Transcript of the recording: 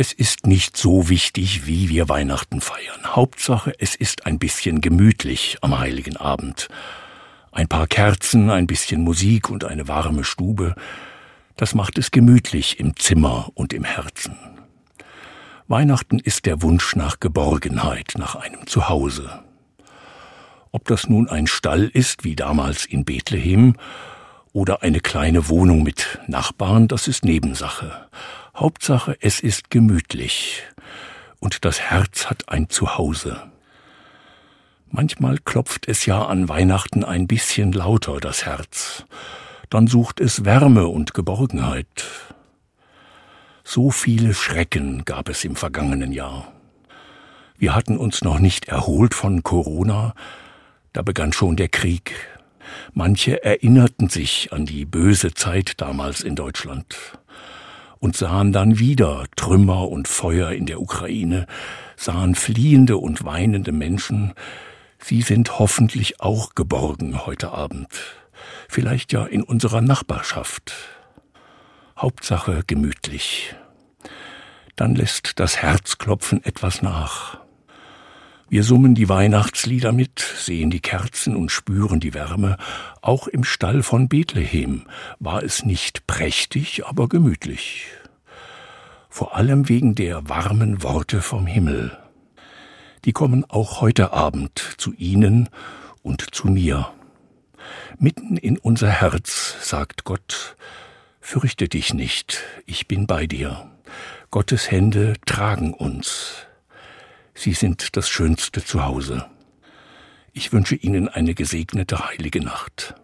Es ist nicht so wichtig, wie wir Weihnachten feiern. Hauptsache, es ist ein bisschen gemütlich am heiligen Abend. Ein paar Kerzen, ein bisschen Musik und eine warme Stube, das macht es gemütlich im Zimmer und im Herzen. Weihnachten ist der Wunsch nach Geborgenheit, nach einem Zuhause. Ob das nun ein Stall ist, wie damals in Bethlehem, oder eine kleine Wohnung mit Nachbarn, das ist Nebensache. Hauptsache, es ist gemütlich und das Herz hat ein Zuhause. Manchmal klopft es ja an Weihnachten ein bisschen lauter das Herz, dann sucht es Wärme und Geborgenheit. So viele Schrecken gab es im vergangenen Jahr. Wir hatten uns noch nicht erholt von Corona, da begann schon der Krieg. Manche erinnerten sich an die böse Zeit damals in Deutschland und sahen dann wieder Trümmer und Feuer in der Ukraine, sahen fliehende und weinende Menschen. Sie sind hoffentlich auch geborgen heute Abend, vielleicht ja in unserer Nachbarschaft. Hauptsache gemütlich. Dann lässt das Herzklopfen etwas nach. Wir summen die Weihnachtslieder mit, sehen die Kerzen und spüren die Wärme. Auch im Stall von Bethlehem war es nicht prächtig, aber gemütlich. Vor allem wegen der warmen Worte vom Himmel. Die kommen auch heute Abend zu Ihnen und zu mir. Mitten in unser Herz sagt Gott, Fürchte dich nicht, ich bin bei dir. Gottes Hände tragen uns. Sie sind das schönste Zuhause. Ich wünsche Ihnen eine gesegnete heilige Nacht.